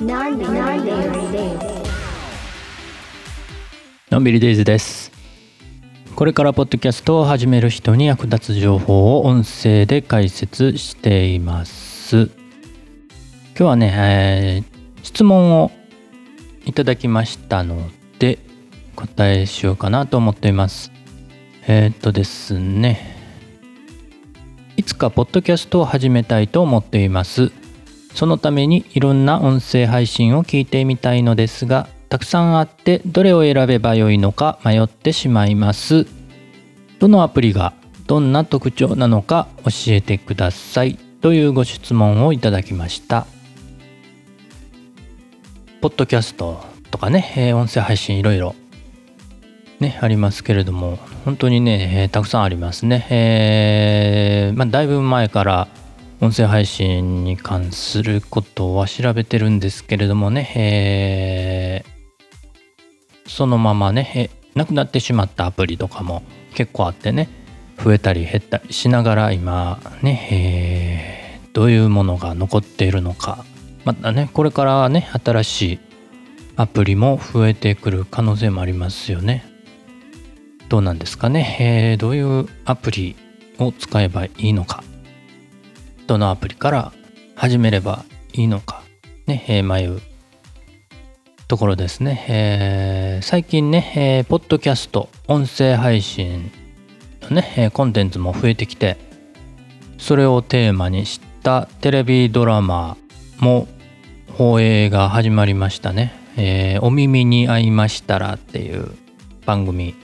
のんびりデイズです。これからポッドキャストを始める人に役立つ情報を音声で解説しています。今日はね、えー、質問をいただきましたので答えしようかなと思っています。えー、っとですね。いつかポッドキャストを始めたいと思っています。そのためにいろんな音声配信を聞いてみたいのですがたくさんあってどれを選べばよいのか迷ってしまいます。どのアプリがどんな特徴なのか教えてくださいというご質問をいただきました。ポッドキャストとかね、え音声配信いろいろねありますけれども本当にね、えー、たくさんありますね、えー、まあ、だいぶ前から音声配信に関することは調べてるんですけれどもね、えー、そのままね、えなくなってしまったアプリとかも結構あってね増えたり減ったりしながら今ね、えー、どういうものが残っているのかまたねこれからね新しいアプリも増えてくる可能性もありますよね。どうなんですかね、えー、どういうアプリを使えばいいのか。どのアプリから始めればいいのか、ね、迷うところですね。えー、最近ね、えー、ポッドキャスト、音声配信のね、えコンテンツも増えてきて、それをテーマにしたテレビドラマも放映が始まりましたね。えー、お耳に合いましたらっていう番組、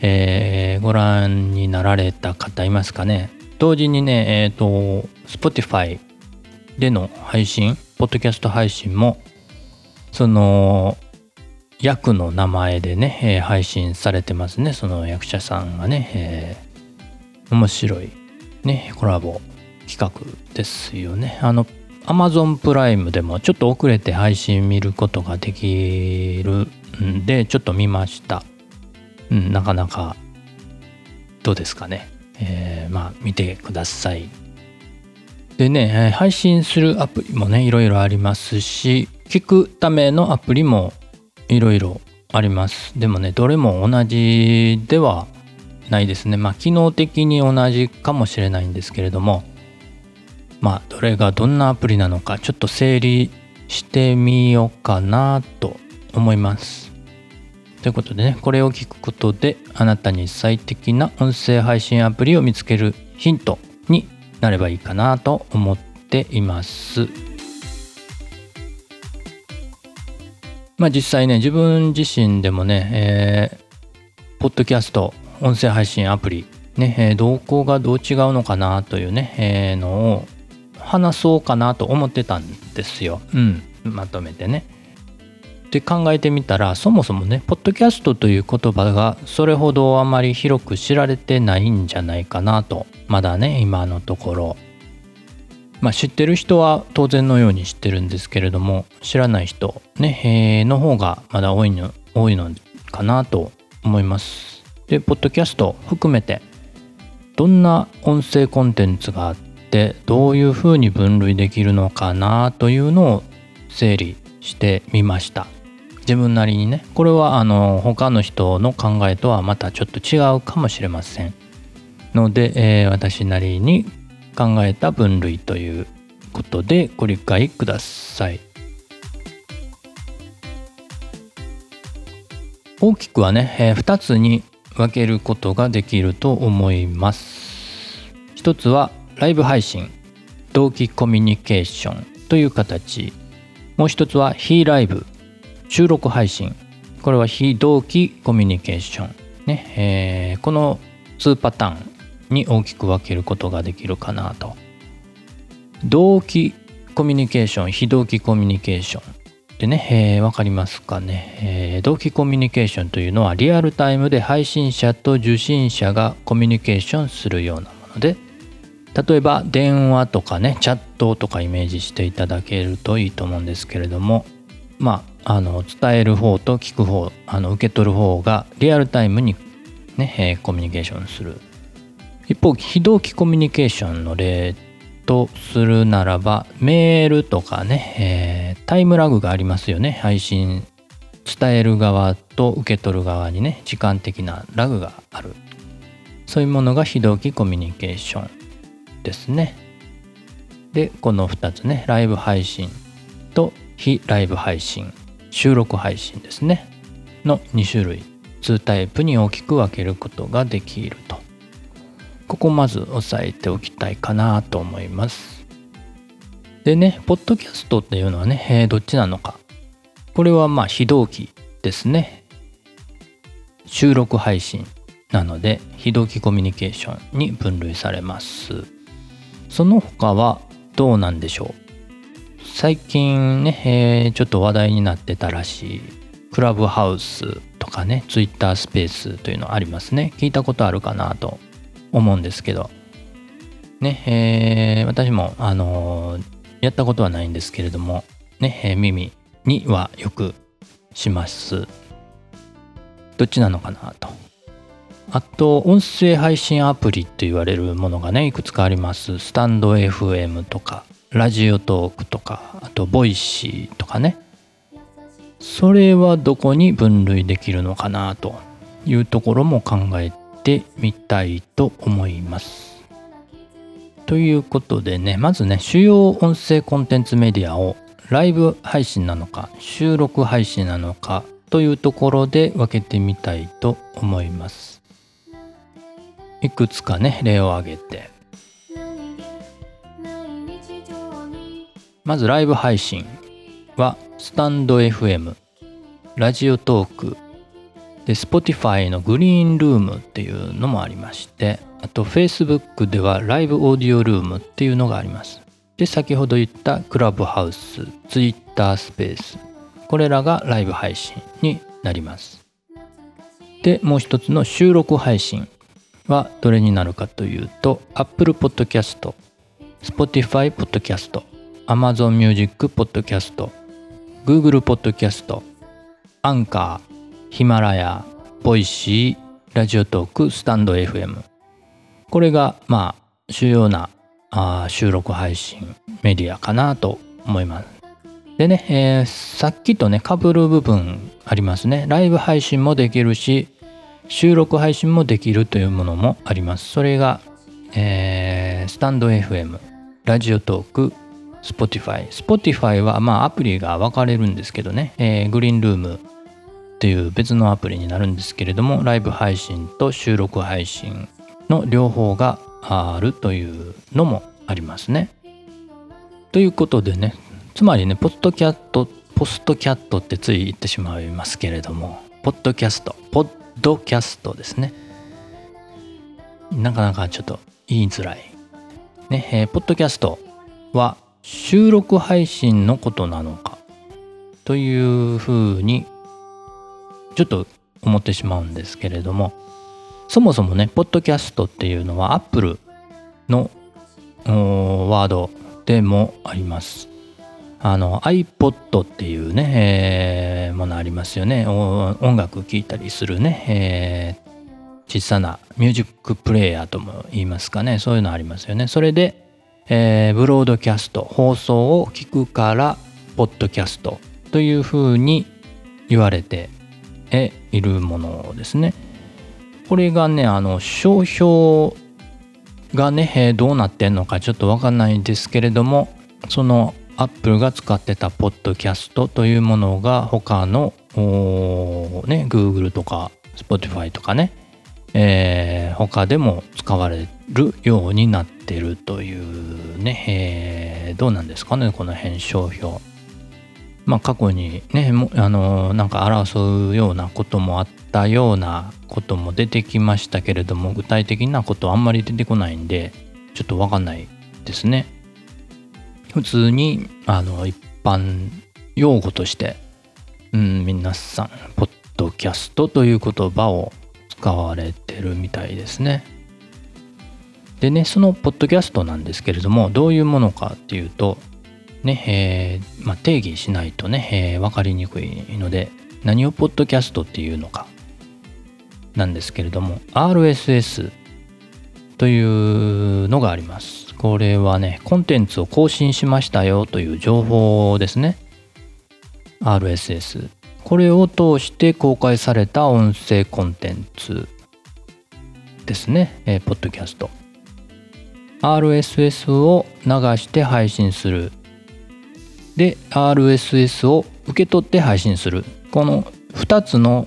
えー、ご覧になられた方いますかね。同時にね、えっ、ー、と、Spotify での配信、ポッドキャスト配信も、その、役の名前でね、えー、配信されてますね。その役者さんがね、えー、面白い、ね、コラボ企画ですよね。あの、Amazon プライムでもちょっと遅れて配信見ることができるんで、ちょっと見ました。うん、なかなか、どうですかね。えー、まあ見てください。でね、配信するアプリもね、いろいろありますし、聞くためのアプリもいろいろあります。でもね、どれも同じではないですね。まあ、機能的に同じかもしれないんですけれども、まあ、どれがどんなアプリなのか、ちょっと整理してみようかなと思います。ということでね、これを聞くことで、あなたに最適な音声配信アプリを見つけるヒントになればいいかなと思っています。まあ実際ね、自分自身でもね、えー、ポッドキャスト、音声配信アプリ、ね、えー、動向がどう違うのかなというね、えー、のを話そうかなと思ってたんですよ。うん、まとめてね。って考えてみたらそもそもねポッドキャストという言葉がそれほどあまり広く知られてないんじゃないかなと。まだね今のところ。まあ知ってる人は当然のように知ってるんですけれども知らない人ね、えー、の方がまだ多いの多いのかなと思います。でポッドキャスト含めてどんな音声コンテンツがあってどういうふうに分類できるのかなというのを整理してみました。自分なりにねこれはあの他の人の考えとはまたちょっと違うかもしれません。ので、えー、私なりに考えた分類ということでご理解ください。大きくはね、えー、2つに分けることができると思います。一つはライブ配信同期コミュニケーションという形。もう一つは非ライブ。収録配信。これは非同期コミュニケーション。ね、えー、この2パターンに大きく分けることができるかなと。同期コミュニケーション非同期コミュニケーション。でね、えー、分かりますかね、えー、同期コミュニケーションというのはリアルタイムで配信者と受信者がコミュニケーションするようなもので例えば電話とかねチャットとかイメージしていただけるといいと思うんですけれどもまあ、あの伝える方と聞く方あの受け取る方がリアルタイムにね、えー、コミュニケーションする。一方非同期コミュニケーションの例とするならばメールとかね、えー、タイムラグがありますよね配信伝える側と受け取る側にね時間的なラグがある。そういうものが非同期コミュニケーションですね。でこの2つねライブ配信非ライブ配信収録配信ですね。の2種類2タイプに大きく分けることができると。ここまず押さえておきたいかなと思います。でねポッドキャストっていうのはね、えー、どっちなのか。これはまあ非同期ですね。収録配信なので非同期コミュニケーションに分類されます。その他はどうなんでしょう？最近ね、えー、ちょっと話題になってたらしい。クラブハウスとかねツイッタースペースというのありますね。聞いたことあるかなと思うんですけど。ねえー、私もあのー、やったことはないんですけれどもね、えー、耳にはよくします。どっちなのかなと。あと音声配信アプリと言われるものがねいくつかあります。スタンド FM とか。ラジオトークとかあとボイシーとかねそれはどこに分類できるのかなというところも考えてみたいと思います。ということでねまずね主要音声コンテンツメディアをライブ配信なのか収録配信なのかというところで分けてみたいと思います。いくつかね例を挙げてまずライブ配信はスタンド FM、ラジオトーク、で、Spotify のグリーンルームっていうのもありまして、あと Facebook ではライブオーディオルームっていうのがあります。で、先ほど言ったクラブハウス、Twitter スペース、これらがライブ配信になります。で、もう一つの収録配信はどれになるかというと、Apple Podcast、Spotify Podcast、Amazon Music Podcast、Google Podcast、アンカー、ヒマラヤ、ボイシー、ラジオトーク、スタンド FM。これが、まあ、主要なあ収録配信メディアかなと思います。でね、えー、さっきとね、被る部分ありますね。ライブ配信もできるし、収録配信もできるというものもあります。それが、えー、スタンド FM、ラジオトーク、Spotify。Spotify はまあアプリが分かれるんですけどね、えー、グリーンルームっていう別のアプリになるんですけれども、ライブ配信と収録配信の両方があるというのもありますね。ということでね、つまりね、ポッドキャット、ポストキャットってつい言ってしまいますけれども、ポッドキャスト、ポッドキャストですね。なかなかちょっと言いづらい。ね、えー、ポッドキャストは収録配信のことなのかというふうにちょっと思ってしまうんですけれどもそもそもねポッドキャストっていうのは Apple のワードでもあります。あの iPod っていうね、えー、ものありますよね。音楽聴いたりするね、えー、小さなミュージックプレイヤーとも言いますかね。そういうのありますよね。それでえー、ブロードキャスト放送を聞くからポッドキャストというふうに言われているものですね。これがねあの商標がね、どうなってんのかちょっとわかんないんですけれどもそのアップルが使ってたポッドキャストというものが他のね Google とか Spotify とかねえー、他でも使われるようになってるというね、えー、どうなんですかねこの辺商標。まあ過去にねもあのなんか争うようなこともあったようなことも出てきましたけれども具体的なことあんまり出てこないんでちょっとわかんないですね。普通にあの一般用語として、うん、皆さんポッドキャストという言葉を使われてるみたいですね。でね、そのポッドキャストなんですけれども、どういうものかっていうと、ね、えー、まあ、定義しないとね、えー、分かりにくいので、何をポッドキャストっていうのかなんですけれども、RSS というのがあります。これはね、コンテンツを更新しましたよという情報ですね。RSS これを通して公開された音声コンテンツですね、えー、ポッドキャスト。RSS を流して配信する。で RSS を受け取って配信する。この2つの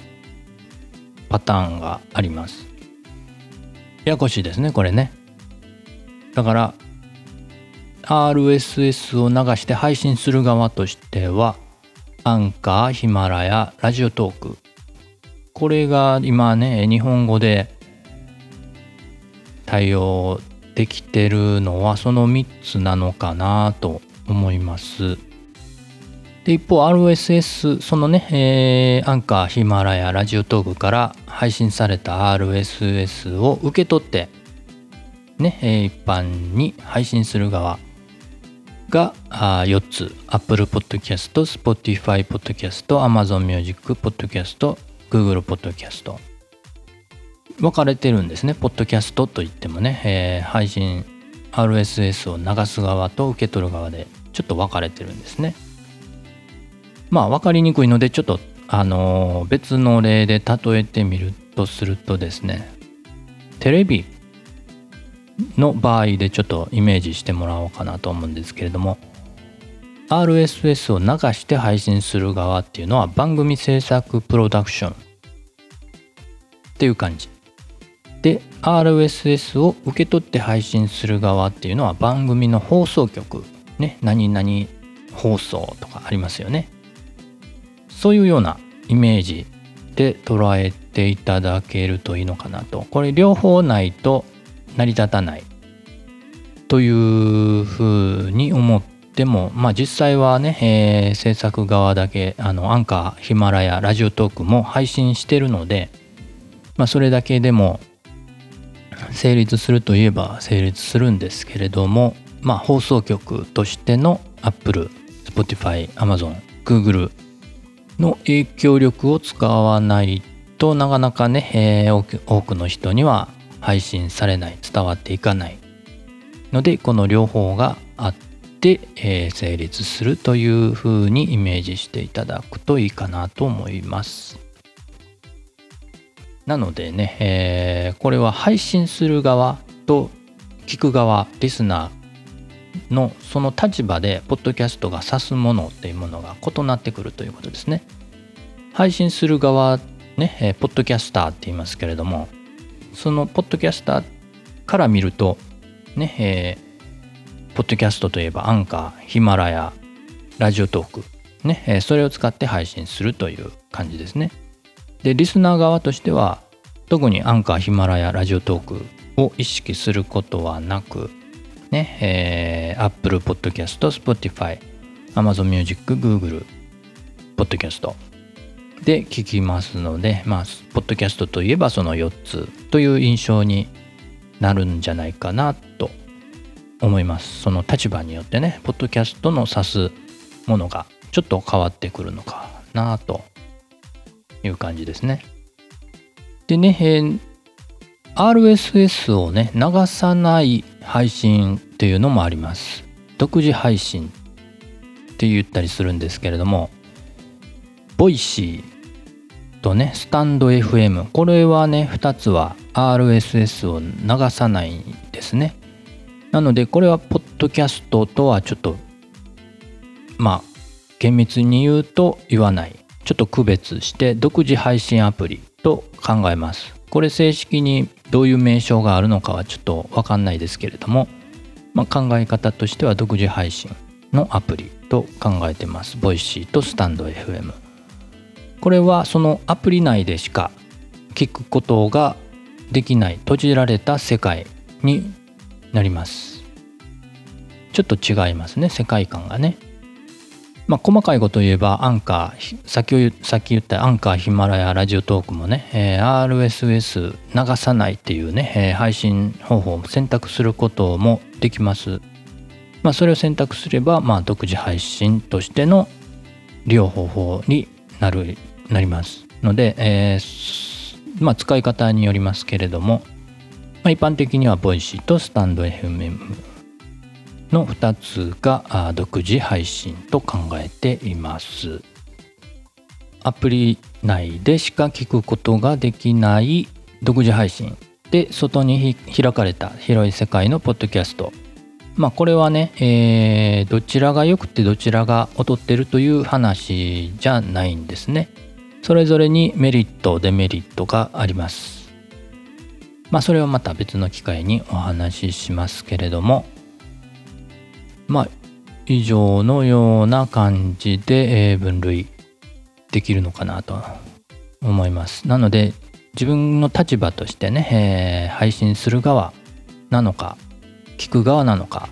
パターンがあります。ややこしいですねこれね。だから RSS を流して配信する側としてはアンカー、ヒマラヤ、ラジオトークこれが今ね日本語で対応できてるのはその3つなのかなと思います。で一方 RSS そのね、えー、アンカーヒマラヤラジオトークから配信された RSS を受け取ってね、一般に配信する側があ4つ Apple Podcast、Spotify Podcast、Amazon Music Podcast、Google Podcast 分かれてるんですね。ポッドキャストといってもね、えー、配信 RSS を流す側と受け取る側でちょっと分かれてるんですね。まあ分かりにくいのでちょっとあのー、別の例で例えてみるとするとですねテレビの場合でちょっとイメージしてもらおうかなと思うんですけれども RSS を流して配信する側っていうのは番組制作プロダクション。っていう感じ。で RSS を受け取って配信する側っていうのは番組の放送局。ね何々放送とかありますよね。そういうようなイメージで捉えていただけるといいのかなと。これ両方ないと成り立たないというふうに思ってもまあ実際はね、えー、制作側だけあのアンカーヒマラヤラジオトークも配信してるので、まあ、それだけでも成立するといえば成立するんですけれどもまあ放送局としての Apple、Spotify、Amazon、Google の影響力を使わないとなかなかね、えー、多くの人には配信されない伝わっていかない。のでこの両方があって、えー、成立するというふうにイメージしていただくといいかなと思います。なのでね、えー、これは配信する側と聞く側リスナーのその立場でポッドキャストが指すものっていうものが異なってくるということですね。配信する側ね、えー、ポッドキャスターって言いますけれどもそのポッドキャスターから見るとね、えー、ポッドキャストといえばアンカーヒマラヤラジオトークね、えー、それを使って配信するという感じですね。でリスナー側としては特にアンカーヒマラヤラジオトークを意識することはなくね、えー、Apple Podcast、Spotify、Amazon Music、Google Podcast で聞きますので、まあ、ポッドキャストといえばその4つという印象になるんじゃないかなと思います。その立場によってね、ポッドキャストの指すものがちょっと変わってくるのかなという感じですね。でね、えー、RSS をね、流さない配信っていうのもあります。独自配信って言ったりするんですけれども、ボイシーとね、スタンド FM、これはね、2つは RSS を流さないんですね。なので、これはポッドキャストとはちょっと、まあ、厳密に言うと言わない。ちょっと区別して独自配信アプリと考えます。これ正式にどういう名称があるのかはちょっとわかんないですけれども、まあ、考え方としては独自配信のアプリと考えてます。ボイシーとスタンド FM。これはそのアプリ内でしか聞くことができない閉じられた世界になります。ちょっと違いますね、世界観がね。まあ、細かいこと言えばアンカーさっきさっき言ったアンカーヒマラヤラジオトークもね、えー、RSS 流さないっていうね、えー、配信方法を選択することもできます。まあ、それを選択すれば、まあ、独自配信としての利用方法になるなりますので、えー、まあ、使い方によりますけれども、まあ、一般的にはボイシーとスタンド FM の2つが独自配信と考えています。アプリ内でしか聞くことができない独自配信で外に開かれた広い世界のポッドキャストまあこれはね、えー、どちらが良くてどちらが劣ってるという話じゃないんですねそれぞれにメリットデメリットがあります。まあそれはまた別の機会にお話ししますけれども。まあ以上のような感じで、分類できるのかなと思います。なので自分の立場としてね、えー、配信する側なのか聞く側なのか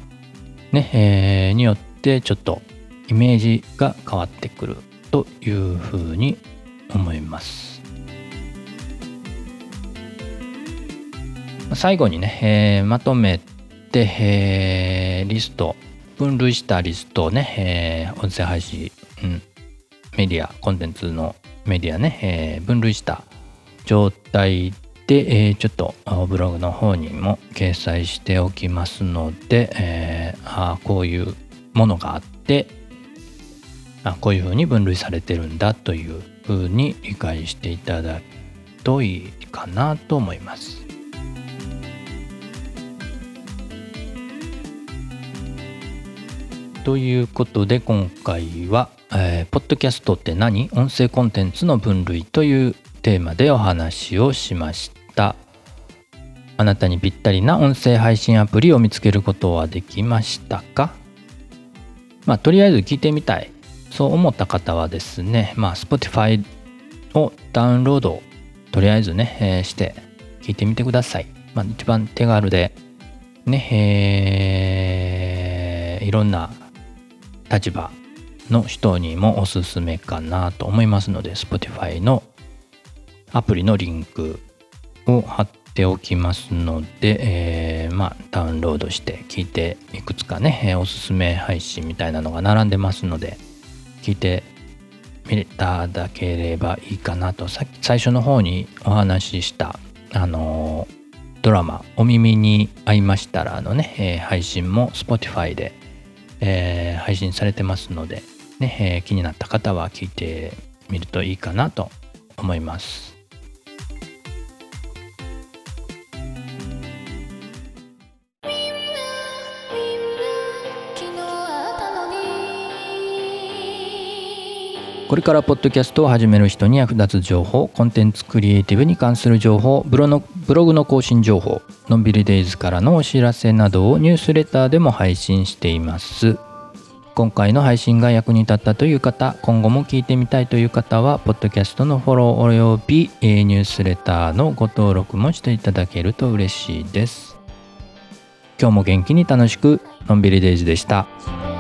ね、えー、によってちょっとイメージが変わってくるというふうに思います。最後にね、えー、まとめて、えー、リスト分類したリストをね、えー、音声配信、うん、メディアコンテンツのメディアね、えー、分類した状態で、えー、ちょっとブログの方にも掲載しておきますので、えー、あこういうものがあってあこういうふうに分類されてるんだというふうに理解していただくといいかなと思います。ということで今回は、えー、ポッドキャストって何？音声コンテンツの分類というテーマでお話をしました。あなたにぴったりな音声配信アプリを見つけることはできましたか？まあとりあえず聞いてみたい。そう思った方はですねまあ Spotify をダウンロードとりあえずね、えー、して聞いてみてください、まあ、一番手軽でねえー、いろんな立場の人にもおすすめかなと思いますので Spotify のアプリのリンクを貼っておきますので、えー、まあ、ダウンロードして聞いていくつかね、え、おすすめ配信みたいなのが並んでますので聞いてみただければいいかなとさっき最初の方にお話ししたあの、ドラマ「お耳に合いましたら」のね、えー、配信も Spotify で、えー、配信されてますので、ねえ気になった方は聞いてみるといいかなと思います。これからポッドキャストを始める人に役立つ情報コンテンツクリエイティブに関する情報ブロのブログの更新情報のんびりデイズからのお知らせなどをニュースレターでも配信しています今回の配信が役に立ったという方今後も聞いてみたいという方はポッドキャストのフォローおよびニュースレターのご登録もしていただけると嬉しいです今日も元気に楽しくのんびりデイズでした。